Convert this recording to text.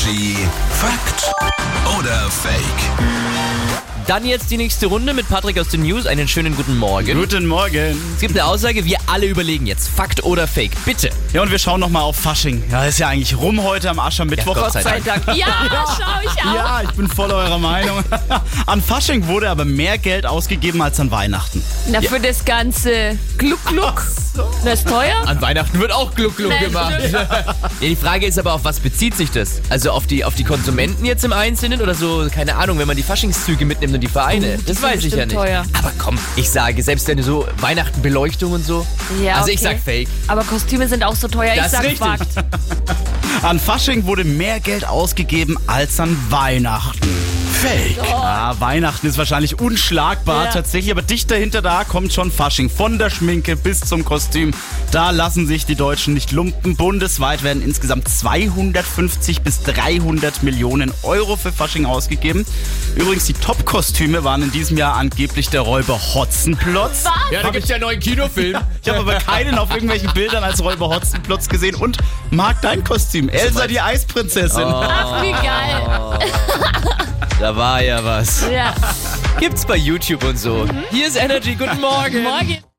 Energy Fakt oder Fake? Dann jetzt die nächste Runde mit Patrick aus den News. Einen schönen guten Morgen. Guten Morgen. Es gibt eine Aussage, wir alle überlegen jetzt. Fakt oder Fake? Bitte. Ja, und wir schauen nochmal auf Fasching. Ja, ist ja eigentlich rum heute am Aschermittwoch. Ja, Gott sei Dank. Dank. Ja, schau ich auch. Ja, ich bin voll eurer Meinung. An Fasching wurde aber mehr Geld ausgegeben als an Weihnachten. Na, für das ganze Gluck-Gluck. Das ist teuer? An Weihnachten wird auch Gluck-Gluck gemacht. Ja, die Frage ist aber, auf was bezieht sich das? Also auf die, auf die Konsumenten jetzt im Einzelnen oder so, keine Ahnung, wenn man die Faschingszüge mitnimmt und die Vereine? die das weiß ich ja nicht. teuer. Aber komm, ich sage, selbst wenn du so Weihnachten Beleuchtung und so. Ja, also ich okay. sag Fake. Aber Kostüme sind auch so teuer. Das ich sag richtig. Fakt. An Fasching wurde mehr Geld ausgegeben als an Weihnachten. Fake. Ja, Weihnachten ist wahrscheinlich unschlagbar Ja. tatsächlich, aber dicht dahinter da kommt schon Fasching. Von der Schminke bis zum Kostüm. Da lassen sich die Deutschen nicht lumpen. Bundesweit werden insgesamt 250 bis 300 Millionen Euro für Fasching ausgegeben. Übrigens, die Top-Kostüme waren in diesem Jahr angeblich der Räuber Hotzenplotz. Ja, da gibt's ja einen neuen Kinofilm. Ich habe aber keinen auf irgendwelchen Bildern als Räuber Hotzenplotz gesehen. Und mag dein Kostüm. Elsa, die Eisprinzessin. Ach, wie geil. Da war ja was. Ja. Gibt's bei YouTube und so. Hier ist Energy. Guten Morgen. Morgen.